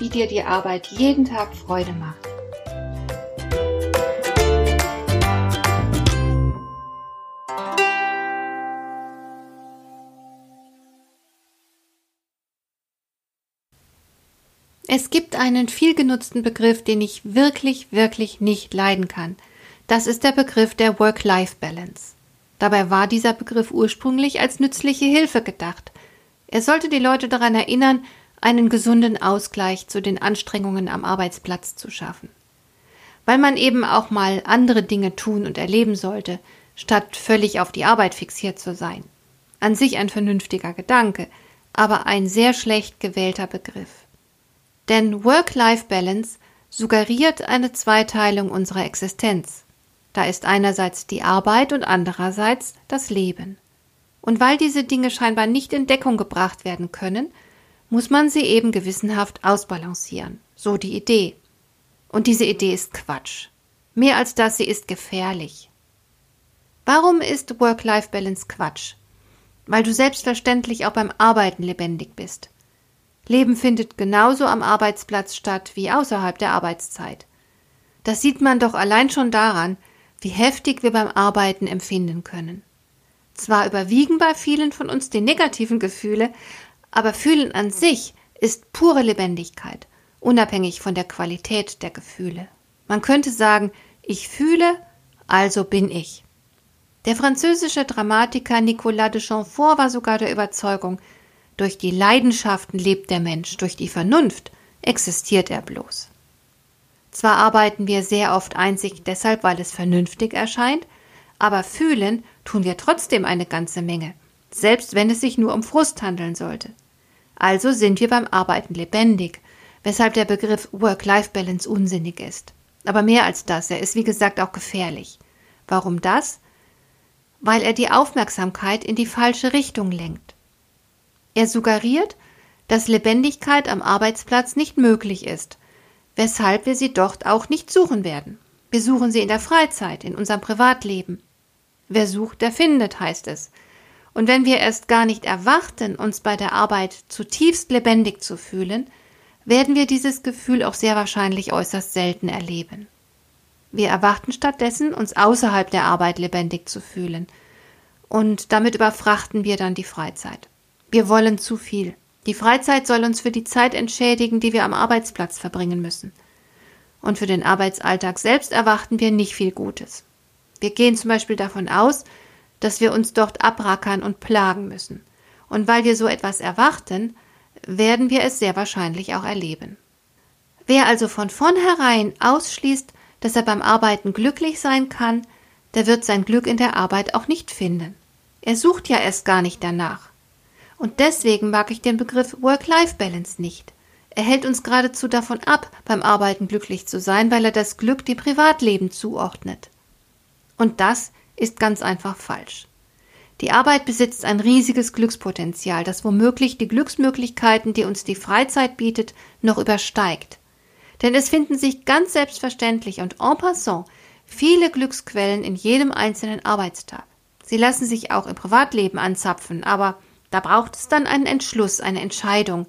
wie dir die Arbeit jeden Tag Freude macht. Es gibt einen viel genutzten Begriff, den ich wirklich, wirklich nicht leiden kann. Das ist der Begriff der Work-Life-Balance. Dabei war dieser Begriff ursprünglich als nützliche Hilfe gedacht. Er sollte die Leute daran erinnern, einen gesunden Ausgleich zu den Anstrengungen am Arbeitsplatz zu schaffen. Weil man eben auch mal andere Dinge tun und erleben sollte, statt völlig auf die Arbeit fixiert zu sein. An sich ein vernünftiger Gedanke, aber ein sehr schlecht gewählter Begriff. Denn Work-Life-Balance suggeriert eine Zweiteilung unserer Existenz. Da ist einerseits die Arbeit und andererseits das Leben. Und weil diese Dinge scheinbar nicht in Deckung gebracht werden können, muss man sie eben gewissenhaft ausbalancieren. So die Idee. Und diese Idee ist Quatsch. Mehr als das, sie ist gefährlich. Warum ist Work-Life-Balance Quatsch? Weil du selbstverständlich auch beim Arbeiten lebendig bist. Leben findet genauso am Arbeitsplatz statt wie außerhalb der Arbeitszeit. Das sieht man doch allein schon daran, wie heftig wir beim Arbeiten empfinden können. Zwar überwiegen bei vielen von uns die negativen Gefühle, aber Fühlen an sich ist pure Lebendigkeit, unabhängig von der Qualität der Gefühle. Man könnte sagen, ich fühle, also bin ich. Der französische Dramatiker Nicolas de Chamfort war sogar der Überzeugung, durch die Leidenschaften lebt der Mensch, durch die Vernunft existiert er bloß. Zwar arbeiten wir sehr oft einzig deshalb, weil es vernünftig erscheint, aber fühlen tun wir trotzdem eine ganze Menge, selbst wenn es sich nur um Frust handeln sollte. Also sind wir beim Arbeiten lebendig, weshalb der Begriff Work-Life-Balance unsinnig ist. Aber mehr als das, er ist wie gesagt auch gefährlich. Warum das? Weil er die Aufmerksamkeit in die falsche Richtung lenkt. Er suggeriert, dass Lebendigkeit am Arbeitsplatz nicht möglich ist, weshalb wir sie dort auch nicht suchen werden. Wir suchen sie in der Freizeit, in unserem Privatleben. Wer sucht, der findet, heißt es. Und wenn wir erst gar nicht erwarten, uns bei der Arbeit zutiefst lebendig zu fühlen, werden wir dieses Gefühl auch sehr wahrscheinlich äußerst selten erleben. Wir erwarten stattdessen, uns außerhalb der Arbeit lebendig zu fühlen. Und damit überfrachten wir dann die Freizeit. Wir wollen zu viel. Die Freizeit soll uns für die Zeit entschädigen, die wir am Arbeitsplatz verbringen müssen. Und für den Arbeitsalltag selbst erwarten wir nicht viel Gutes. Wir gehen zum Beispiel davon aus, dass wir uns dort abrackern und plagen müssen. Und weil wir so etwas erwarten, werden wir es sehr wahrscheinlich auch erleben. Wer also von vornherein ausschließt, dass er beim Arbeiten glücklich sein kann, der wird sein Glück in der Arbeit auch nicht finden. Er sucht ja erst gar nicht danach. Und deswegen mag ich den Begriff Work-Life-Balance nicht. Er hält uns geradezu davon ab, beim Arbeiten glücklich zu sein, weil er das Glück dem Privatleben zuordnet. Und das ist ganz einfach falsch. Die Arbeit besitzt ein riesiges Glückspotenzial, das womöglich die Glücksmöglichkeiten, die uns die Freizeit bietet, noch übersteigt. Denn es finden sich ganz selbstverständlich und en passant viele Glücksquellen in jedem einzelnen Arbeitstag. Sie lassen sich auch im Privatleben anzapfen, aber da braucht es dann einen Entschluss, eine Entscheidung,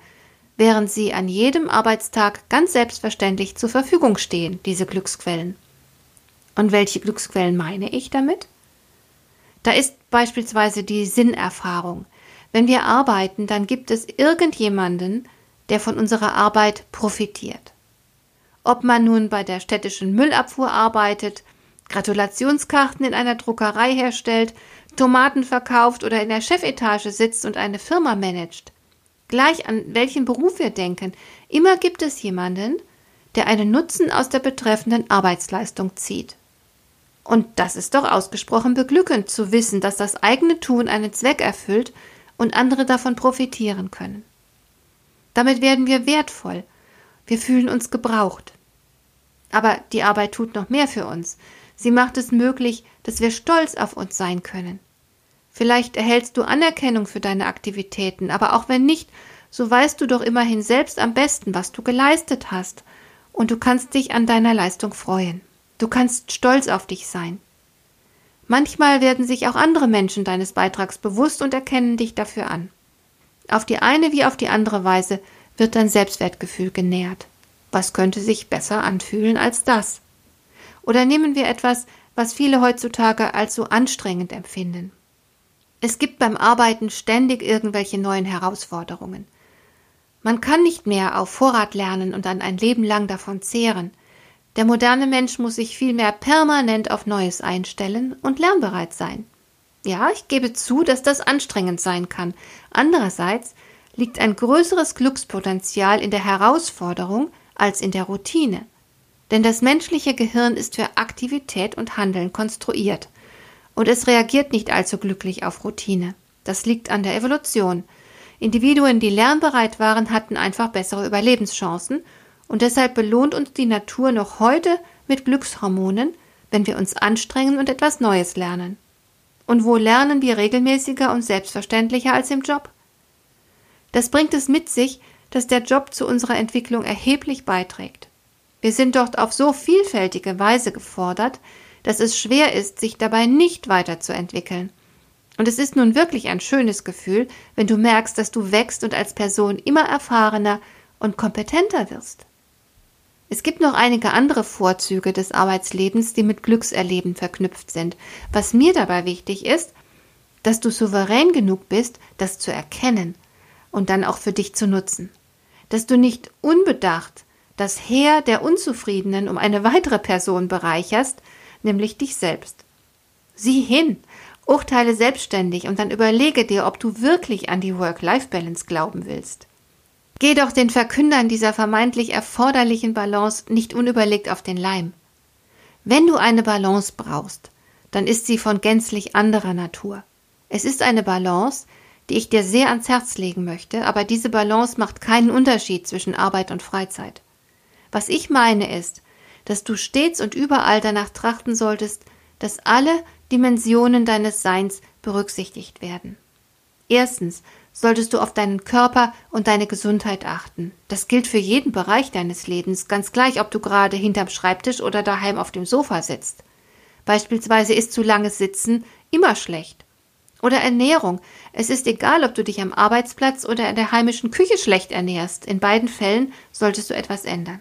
während sie an jedem Arbeitstag ganz selbstverständlich zur Verfügung stehen, diese Glücksquellen. Und welche Glücksquellen meine ich damit? Da ist beispielsweise die Sinnerfahrung. Wenn wir arbeiten, dann gibt es irgendjemanden, der von unserer Arbeit profitiert. Ob man nun bei der städtischen Müllabfuhr arbeitet, Gratulationskarten in einer Druckerei herstellt, Tomaten verkauft oder in der Chefetage sitzt und eine Firma managt. Gleich an welchen Beruf wir denken, immer gibt es jemanden, der einen Nutzen aus der betreffenden Arbeitsleistung zieht. Und das ist doch ausgesprochen beglückend zu wissen, dass das eigene Tun einen Zweck erfüllt und andere davon profitieren können. Damit werden wir wertvoll, Wir fühlen uns gebraucht. Aber die Arbeit tut noch mehr für uns. Sie macht es möglich, dass wir stolz auf uns sein können. Vielleicht erhältst du Anerkennung für deine Aktivitäten, aber auch wenn nicht, so weißt du doch immerhin selbst am besten, was du geleistet hast, und du kannst dich an deiner Leistung freuen. Du kannst stolz auf dich sein. Manchmal werden sich auch andere Menschen deines Beitrags bewusst und erkennen dich dafür an. Auf die eine wie auf die andere Weise wird dein Selbstwertgefühl genährt. Was könnte sich besser anfühlen als das? Oder nehmen wir etwas, was viele heutzutage als so anstrengend empfinden. Es gibt beim Arbeiten ständig irgendwelche neuen Herausforderungen. Man kann nicht mehr auf Vorrat lernen und dann ein Leben lang davon zehren. Der moderne Mensch muss sich vielmehr permanent auf Neues einstellen und lernbereit sein. Ja, ich gebe zu, dass das anstrengend sein kann. Andererseits liegt ein größeres Glückspotenzial in der Herausforderung als in der Routine. Denn das menschliche Gehirn ist für Aktivität und Handeln konstruiert. Und es reagiert nicht allzu glücklich auf Routine. Das liegt an der Evolution. Individuen, die lernbereit waren, hatten einfach bessere Überlebenschancen und deshalb belohnt uns die Natur noch heute mit Glückshormonen, wenn wir uns anstrengen und etwas Neues lernen. Und wo lernen wir regelmäßiger und selbstverständlicher als im Job? Das bringt es mit sich, dass der Job zu unserer Entwicklung erheblich beiträgt. Wir sind dort auf so vielfältige Weise gefordert, dass es schwer ist, sich dabei nicht weiterzuentwickeln. Und es ist nun wirklich ein schönes Gefühl, wenn du merkst, dass du wächst und als Person immer erfahrener und kompetenter wirst. Es gibt noch einige andere Vorzüge des Arbeitslebens, die mit Glückserleben verknüpft sind. Was mir dabei wichtig ist, dass du souverän genug bist, das zu erkennen und dann auch für dich zu nutzen. Dass du nicht unbedacht das Heer der Unzufriedenen um eine weitere Person bereicherst, nämlich dich selbst. Sieh hin, urteile selbstständig und dann überlege dir, ob du wirklich an die Work-Life-Balance glauben willst. Geh doch den Verkündern dieser vermeintlich erforderlichen Balance nicht unüberlegt auf den Leim. Wenn du eine Balance brauchst, dann ist sie von gänzlich anderer Natur. Es ist eine Balance, die ich dir sehr ans Herz legen möchte, aber diese Balance macht keinen Unterschied zwischen Arbeit und Freizeit. Was ich meine ist, dass du stets und überall danach trachten solltest, dass alle Dimensionen deines Seins berücksichtigt werden. Erstens solltest du auf deinen Körper und deine Gesundheit achten. Das gilt für jeden Bereich deines Lebens, ganz gleich, ob du gerade hinterm Schreibtisch oder daheim auf dem Sofa sitzt. Beispielsweise ist zu langes Sitzen immer schlecht. Oder Ernährung. Es ist egal, ob du dich am Arbeitsplatz oder in der heimischen Küche schlecht ernährst. In beiden Fällen solltest du etwas ändern.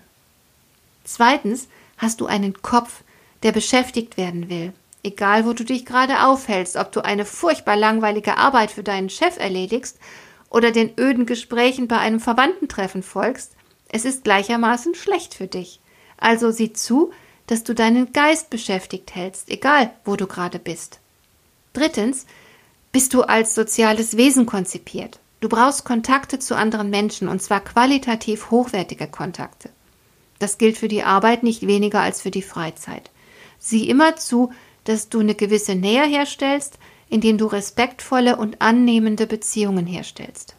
Zweitens hast du einen Kopf, der beschäftigt werden will. Egal, wo du dich gerade aufhältst, ob du eine furchtbar langweilige Arbeit für deinen Chef erledigst oder den öden Gesprächen bei einem Verwandtentreffen folgst, es ist gleichermaßen schlecht für dich. Also sieh zu, dass du deinen Geist beschäftigt hältst, egal wo du gerade bist. Drittens, bist du als soziales Wesen konzipiert. Du brauchst Kontakte zu anderen Menschen, und zwar qualitativ hochwertige Kontakte. Das gilt für die Arbeit nicht weniger als für die Freizeit. Sieh immer zu, dass du eine gewisse Nähe herstellst, indem du respektvolle und annehmende Beziehungen herstellst.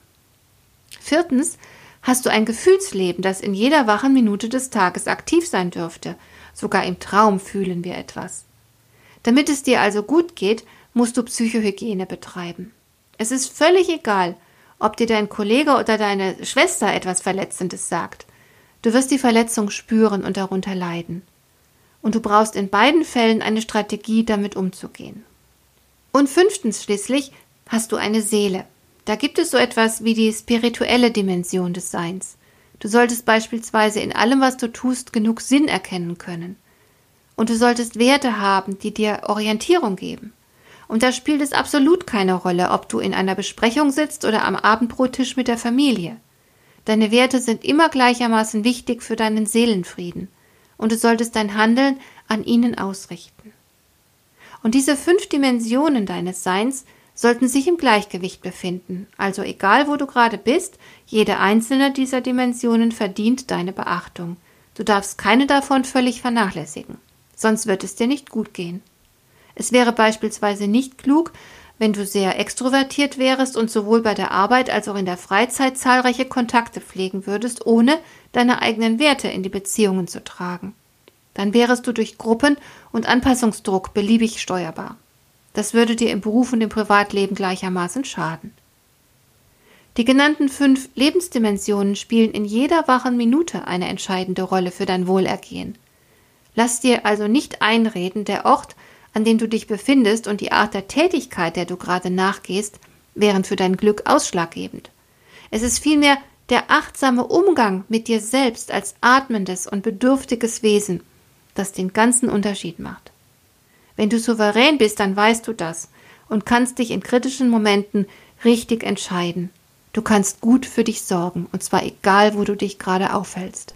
Viertens hast du ein Gefühlsleben, das in jeder wachen Minute des Tages aktiv sein dürfte. Sogar im Traum fühlen wir etwas. Damit es dir also gut geht, musst du Psychohygiene betreiben. Es ist völlig egal, ob dir dein Kollege oder deine Schwester etwas Verletzendes sagt. Du wirst die Verletzung spüren und darunter leiden und du brauchst in beiden Fällen eine Strategie, damit umzugehen. Und fünftens schließlich hast du eine Seele. Da gibt es so etwas wie die spirituelle Dimension des Seins. Du solltest beispielsweise in allem, was du tust, genug Sinn erkennen können. Und du solltest Werte haben, die dir Orientierung geben. Und da spielt es absolut keine Rolle, ob du in einer Besprechung sitzt oder am Abendbrottisch mit der Familie. Deine Werte sind immer gleichermaßen wichtig für deinen Seelenfrieden und du solltest dein Handeln an ihnen ausrichten. Und diese fünf Dimensionen deines Seins sollten sich im Gleichgewicht befinden, also egal wo du gerade bist, jede einzelne dieser Dimensionen verdient deine Beachtung. Du darfst keine davon völlig vernachlässigen, sonst wird es dir nicht gut gehen. Es wäre beispielsweise nicht klug, wenn du sehr extrovertiert wärest und sowohl bei der Arbeit als auch in der Freizeit zahlreiche Kontakte pflegen würdest, ohne deine eigenen Werte in die Beziehungen zu tragen. Dann wärest du durch Gruppen und Anpassungsdruck beliebig steuerbar. Das würde dir im Beruf und im Privatleben gleichermaßen schaden. Die genannten fünf Lebensdimensionen spielen in jeder wachen Minute eine entscheidende Rolle für dein Wohlergehen. Lass dir also nicht einreden, der Ort, an dem du dich befindest und die Art der Tätigkeit, der du gerade nachgehst, wären für dein Glück ausschlaggebend. Es ist vielmehr der achtsame Umgang mit dir selbst als atmendes und bedürftiges Wesen, das den ganzen Unterschied macht. Wenn du souverän bist, dann weißt du das und kannst dich in kritischen Momenten richtig entscheiden Du kannst gut für dich sorgen, und zwar egal, wo du dich gerade aufhältst.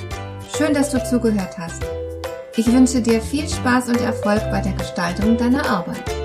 Schön, dass du zugehört hast. Ich wünsche dir viel Spaß und Erfolg bei der Gestaltung deiner Arbeit.